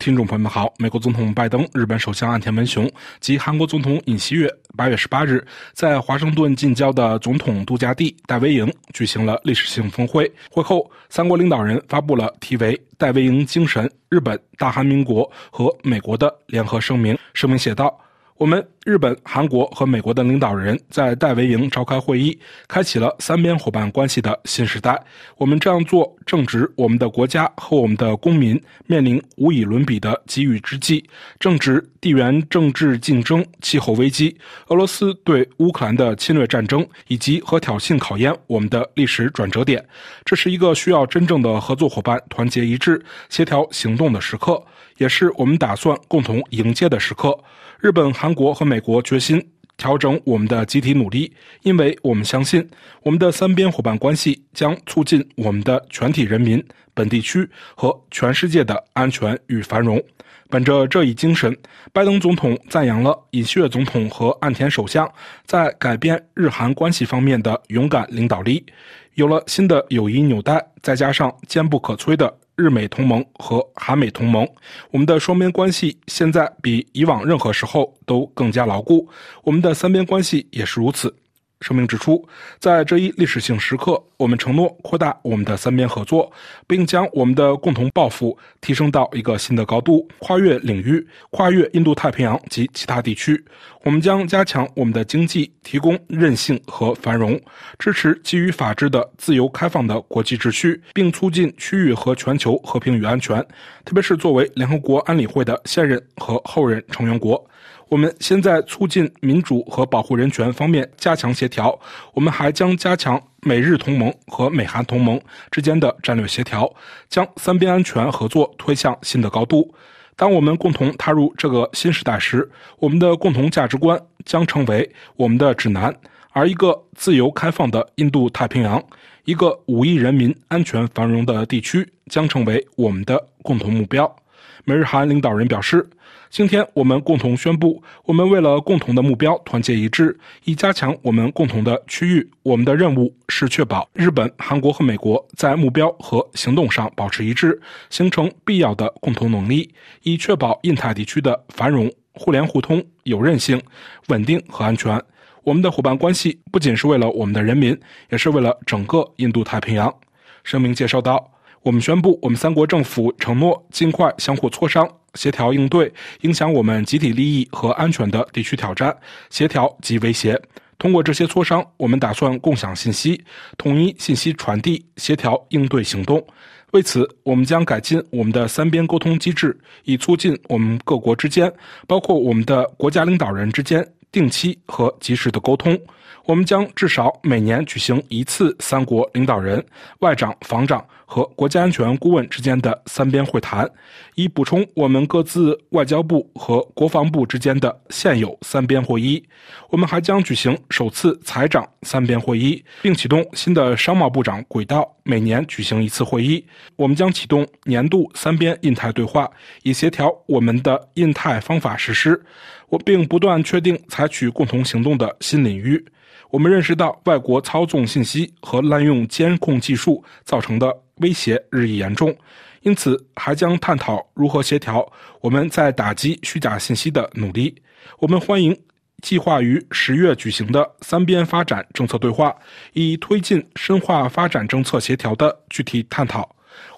听众朋友们好，美国总统拜登、日本首相岸田文雄及韩国总统尹锡悦八月十八日在华盛顿近郊的总统度假地戴维营举行了历史性峰会。会后，三国领导人发布了题为“戴维营精神：日本、大韩民国和美国”的联合声明。声明写道。我们日本、韩国和美国的领导人，在戴维营召开会议，开启了三边伙伴关系的新时代。我们这样做正值我们的国家和我们的公民面临无以伦比的机遇之际，正值地缘政治竞争、气候危机、俄罗斯对乌克兰的侵略战争以及和挑衅考验我们的历史转折点。这是一个需要真正的合作伙伴团结一致、协调行动的时刻，也是我们打算共同迎接的时刻。日本、韩国和美国决心调整我们的集体努力，因为我们相信，我们的三边伙伴关系将促进我们的全体人民、本地区和全世界的安全与繁荣。本着这一精神，拜登总统赞扬了尹锡悦总统和岸田首相在改变日韩关系方面的勇敢领导力。有了新的友谊纽带，再加上坚不可摧的。日美同盟和韩美同盟，我们的双边关系现在比以往任何时候都更加牢固，我们的三边关系也是如此。声明指出，在这一历史性时刻，我们承诺扩大我们的三边合作，并将我们的共同抱负提升到一个新的高度，跨越领域，跨越印度太平洋及其他地区。我们将加强我们的经济，提供韧性和繁荣，支持基于法治的自由开放的国际秩序，并促进区域和全球和平与安全。特别是作为联合国安理会的现任和后任成员国。我们现在促进民主和保护人权方面加强协调，我们还将加强美日同盟和美韩同盟之间的战略协调，将三边安全合作推向新的高度。当我们共同踏入这个新时代时，我们的共同价值观将成为我们的指南，而一个自由开放的印度太平洋，一个五亿人民安全繁荣的地区将成为我们的共同目标。美日韩领导人表示。今天，我们共同宣布，我们为了共同的目标团结一致，以加强我们共同的区域。我们的任务是确保日本、韩国和美国在目标和行动上保持一致，形成必要的共同能力，以确保印太地区的繁荣、互联互通、有韧性、稳定和安全。我们的伙伴关系不仅是为了我们的人民，也是为了整个印度太平洋。声明介绍到：“我们宣布，我们三国政府承诺尽快相互磋商。”协调应对影响我们集体利益和安全的地区挑战，协调及威胁。通过这些磋商，我们打算共享信息，统一信息传递，协调应对行动。为此，我们将改进我们的三边沟通机制，以促进我们各国之间，包括我们的国家领导人之间，定期和及时的沟通。我们将至少每年举行一次三国领导人、外长、防长和国家安全顾问之间的三边会谈，以补充我们各自外交部和国防部之间的现有三边会议。我们还将举行首次财长三边会议，并启动新的商贸部长轨道，每年举行一次会议。我们将启动年度三边印太对话，以协调我们的印太方法实施。我并不断确定采取共同行动的新领域。我们认识到外国操纵信息和滥用监控技术造成的威胁日益严重，因此还将探讨如何协调我们在打击虚假信息的努力。我们欢迎计划于十月举行的三边发展政策对话，以推进深化发展政策协调的具体探讨。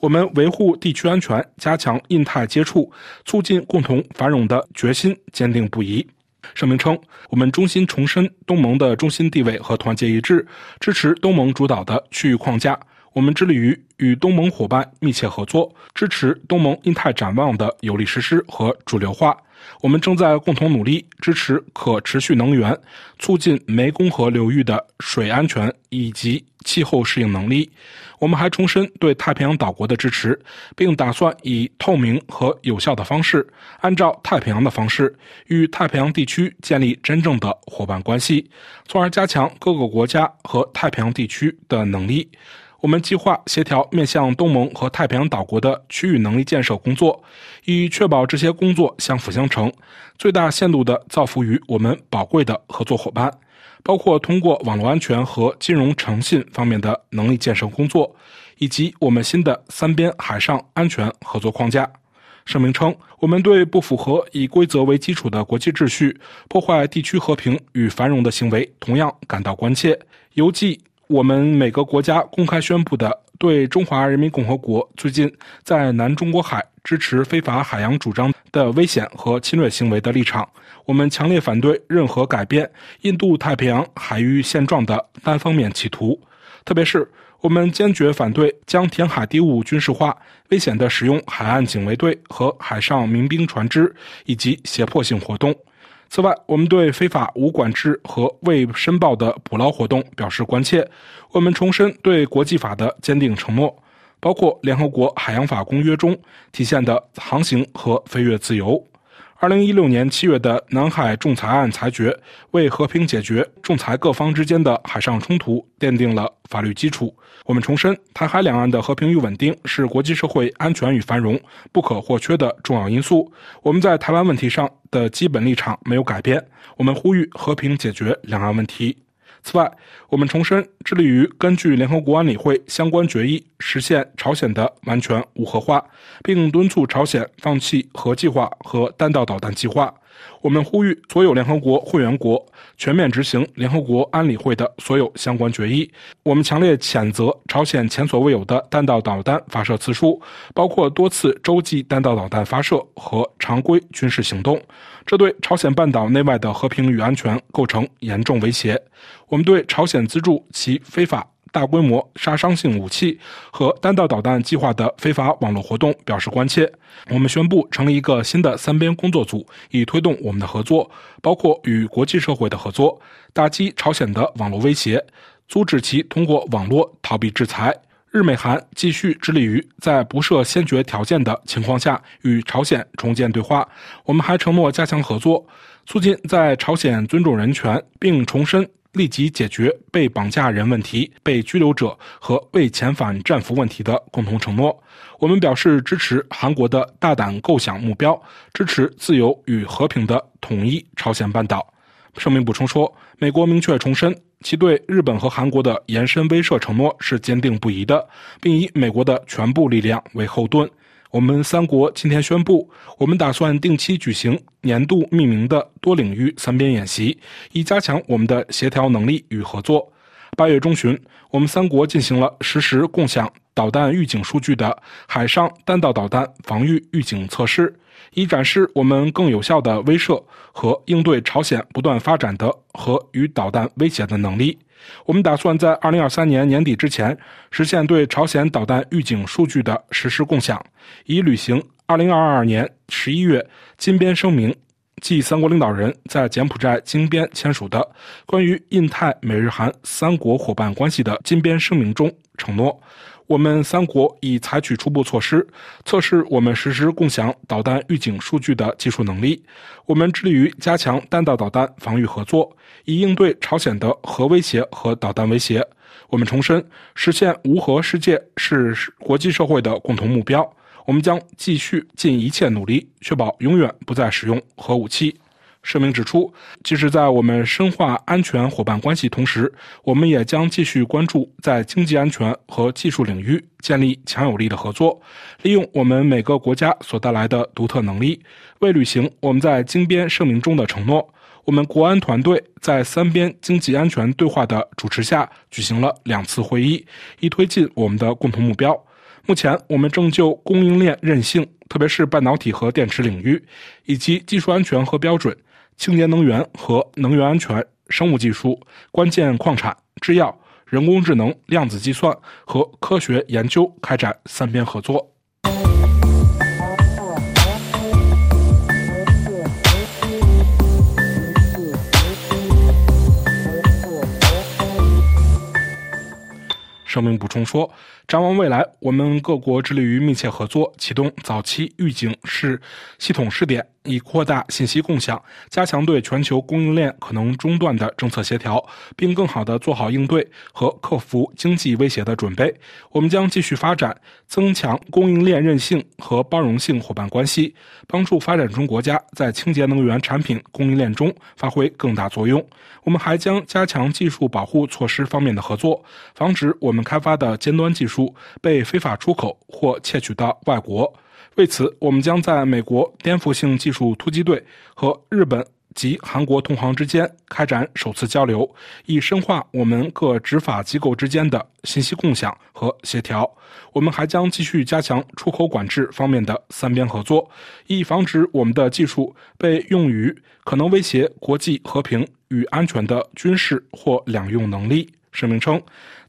我们维护地区安全、加强印太接触、促进共同繁荣的决心坚定不移。声明称，我们衷心重申东盟的中心地位和团结一致，支持东盟主导的区域框架。我们致力于与东盟伙伴密切合作，支持东盟印太展望的有力实施和主流化。我们正在共同努力支持可持续能源，促进湄公河流域的水安全以及气候适应能力。我们还重申对太平洋岛国的支持，并打算以透明和有效的方式，按照太平洋的方式，与太平洋地区建立真正的伙伴关系，从而加强各个国家和太平洋地区的能力。我们计划协调面向东盟和太平洋岛国的区域能力建设工作，以确保这些工作相辅相成，最大限度地造福于我们宝贵的合作伙伴，包括通过网络安全和金融诚信方面的能力建设工作，以及我们新的三边海上安全合作框架。声明称，我们对不符合以规则为基础的国际秩序、破坏地区和平与繁荣的行为同样感到关切。犹记我们每个国家公开宣布的对中华人民共和国最近在南中国海支持非法海洋主张的危险和侵略行为的立场。我们强烈反对任何改变印度太平洋海域现状的单方面企图，特别是我们坚决反对将填海地物军事化、危险的使用海岸警卫队和海上民兵船只以及胁迫性活动。此外，我们对非法无管制和未申报的捕捞活动表示关切。我们重申对国际法的坚定承诺，包括联合国海洋法公约中体现的航行和飞越自由。二零一六年七月的南海仲裁案裁决，为和平解决仲裁各方之间的海上冲突奠定了法律基础。我们重申，台海两岸的和平与稳定是国际社会安全与繁荣不可或缺的重要因素。我们在台湾问题上的基本立场没有改变，我们呼吁和平解决两岸问题。此外，我们重申致力于根据联合国安理会相关决议实现朝鲜的完全无核化，并敦促朝鲜放弃核计划和弹道导弹计划。我们呼吁所有联合国会员国全面执行联合国安理会的所有相关决议。我们强烈谴责朝鲜前所未有的弹道导弹发射次数，包括多次洲际弹道导弹发射和常规军事行动，这对朝鲜半岛内外的和平与安全构成严重威胁。我们对朝鲜资助其非法。大规模杀伤性武器和弹道导弹计划的非法网络活动表示关切。我们宣布成立一个新的三边工作组，以推动我们的合作，包括与国际社会的合作，打击朝鲜的网络威胁，阻止其通过网络逃避制裁。日美韩继续致力于在不设先决条件的情况下与朝鲜重建对话。我们还承诺加强合作，促进在朝鲜尊重人权，并重申。立即解决被绑架人问题、被拘留者和未遣返战俘问题的共同承诺。我们表示支持韩国的大胆构想目标，支持自由与和平的统一朝鲜半岛。声明补充说，美国明确重申其对日本和韩国的延伸威慑承诺是坚定不移的，并以美国的全部力量为后盾。我们三国今天宣布，我们打算定期举行年度命名的多领域三边演习，以加强我们的协调能力与合作。八月中旬，我们三国进行了实时共享导弹预警数据的海上弹道导弹防御预警测试，以展示我们更有效的威慑和应对朝鲜不断发展的核与导弹威胁的能力。我们打算在二零二三年年底之前实现对朝鲜导弹预警数据的实时共享，以履行二零二二年十一月金边声明，即三国领导人在柬埔寨金边签署的关于印太美日韩三国伙伴关系的金边声明中承诺。我们三国已采取初步措施，测试我们实时共享导弹预警数据的技术能力。我们致力于加强弹道导弹防御合作，以应对朝鲜的核威胁和导弹威胁。我们重申，实现无核世界是国际社会的共同目标。我们将继续尽一切努力，确保永远不再使用核武器。声明指出，即使在我们深化安全伙伴关系同时，我们也将继续关注在经济安全和技术领域建立强有力的合作，利用我们每个国家所带来的独特能力，为履行我们在金边声明中的承诺。我们国安团队在三边经济安全对话的主持下举行了两次会议，以推进我们的共同目标。目前，我们正就供应链韧性，特别是半导体和电池领域，以及技术安全和标准。清洁能源和能源安全、生物技术、关键矿产、制药、人工智能、量子计算和科学研究开展三边合作。声明补充说，展望未来，我们各国致力于密切合作，启动早期预警式系统试点。以扩大信息共享，加强对全球供应链可能中断的政策协调，并更好地做好应对和克服经济威胁的准备。我们将继续发展、增强供应链韧性和包容性伙伴关系，帮助发展中国家在清洁能源产品供应链中发挥更大作用。我们还将加强技术保护措施方面的合作，防止我们开发的尖端技术被非法出口或窃取到外国。为此，我们将在美国颠覆性技术突击队和日本。及韩国同行之间开展首次交流，以深化我们各执法机构之间的信息共享和协调。我们还将继续加强出口管制方面的三边合作，以防止我们的技术被用于可能威胁国际和平与安全的军事或两用能力。声明称，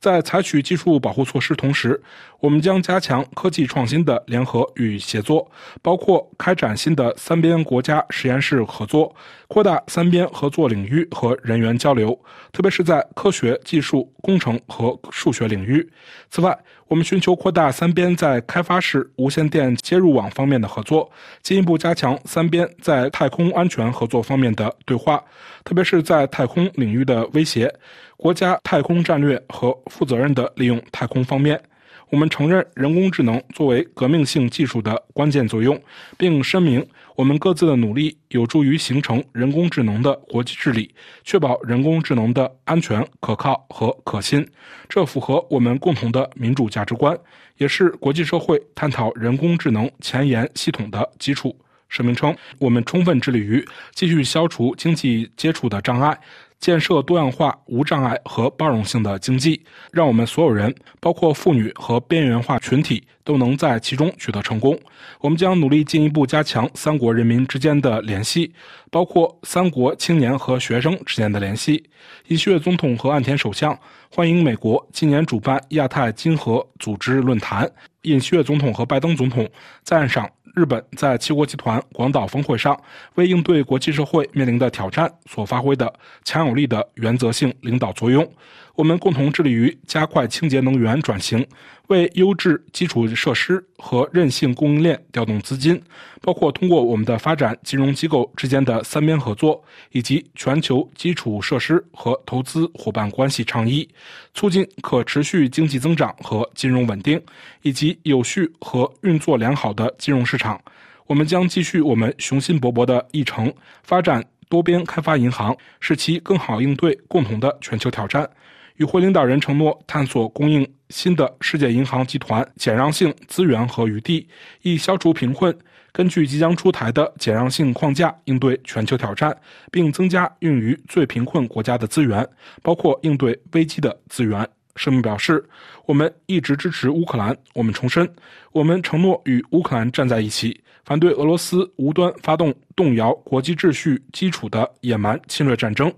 在采取技术保护措施同时，我们将加强科技创新的联合与协作，包括开展新的三边国家实验室合作，扩大三边合作领域和人员交流，特别是在科学技术、工程和数学领域。此外，我们寻求扩大三边在开发式无线电接入网方面的合作，进一步加强三边在太空安全合作方面的对话，特别是在太空领域的威胁。国家太空战略和负责任地利用太空方面，我们承认人工智能作为革命性技术的关键作用，并声明我们各自的努力有助于形成人工智能的国际治理，确保人工智能的安全、可靠和可信。这符合我们共同的民主价值观，也是国际社会探讨人工智能前沿系统的基础。声明称，我们充分致力于继续消除经济接触的障碍。建设多样化、无障碍和包容性的经济，让我们所有人，包括妇女和边缘化群体，都能在其中取得成功。我们将努力进一步加强三国人民之间的联系，包括三国青年和学生之间的联系。尹锡悦总统和岸田首相欢迎美国今年主办亚太经合组织论坛。尹锡悦总统和拜登总统赞赏。日本在七国集团广岛峰会上为应对国际社会面临的挑战所发挥的强有力的原则性领导作用。我们共同致力于加快清洁能源转型，为优质基础设施和韧性供应链调动资金，包括通过我们的发展金融机构之间的三边合作，以及全球基础设施和投资伙伴关系倡议，促进可持续经济增长和金融稳定，以及有序和运作良好的金融市场。我们将继续我们雄心勃勃的议程，发展多边开发银行，使其更好应对共同的全球挑战。与会领导人承诺探索供应新的世界银行集团减让性资源和余地，以消除贫困。根据即将出台的减让性框架应对全球挑战，并增加用于最贫困国家的资源，包括应对危机的资源。声明表示，我们一直支持乌克兰。我们重申，我们承诺与乌克兰站在一起。反对俄罗斯无端发动动摇国际秩序基础的野蛮侵略战争，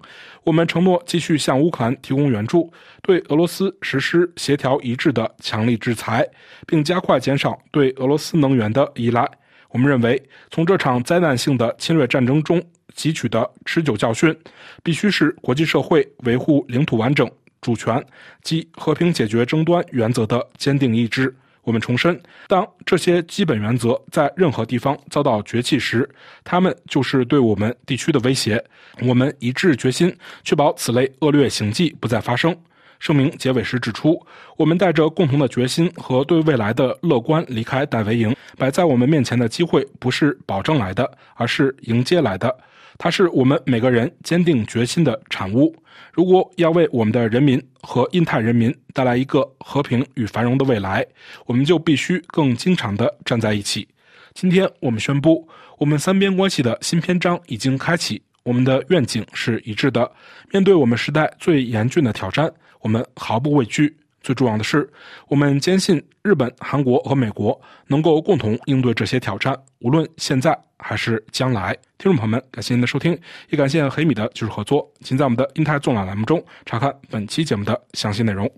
我们承诺继续向乌克兰提供援助，对俄罗斯实施协调一致的强力制裁，并加快减少对俄罗斯能源的依赖。我们认为，从这场灾难性的侵略战争中汲取的持久教训，必须是国际社会维护领土完整、主权及和平解决争端原则的坚定意志。我们重申，当这些基本原则在任何地方遭到绝弃时，他们就是对我们地区的威胁。我们一致决心确保此类恶劣行迹不再发生。声明结尾时指出，我们带着共同的决心和对未来的乐观离开戴维营。摆在我们面前的机会不是保证来的，而是迎接来的。它是我们每个人坚定决心的产物。如果要为我们的人民和印太人民带来一个和平与繁荣的未来，我们就必须更经常地站在一起。今天，我们宣布，我们三边关系的新篇章已经开启。我们的愿景是一致的。面对我们时代最严峻的挑战，我们毫不畏惧。最重要的是，我们坚信日本、韩国和美国能够共同应对这些挑战，无论现在还是将来。听众朋友们，感谢您的收听，也感谢黑米的技术合作。请在我们的英泰纵览栏目中查看本期节目的详细内容。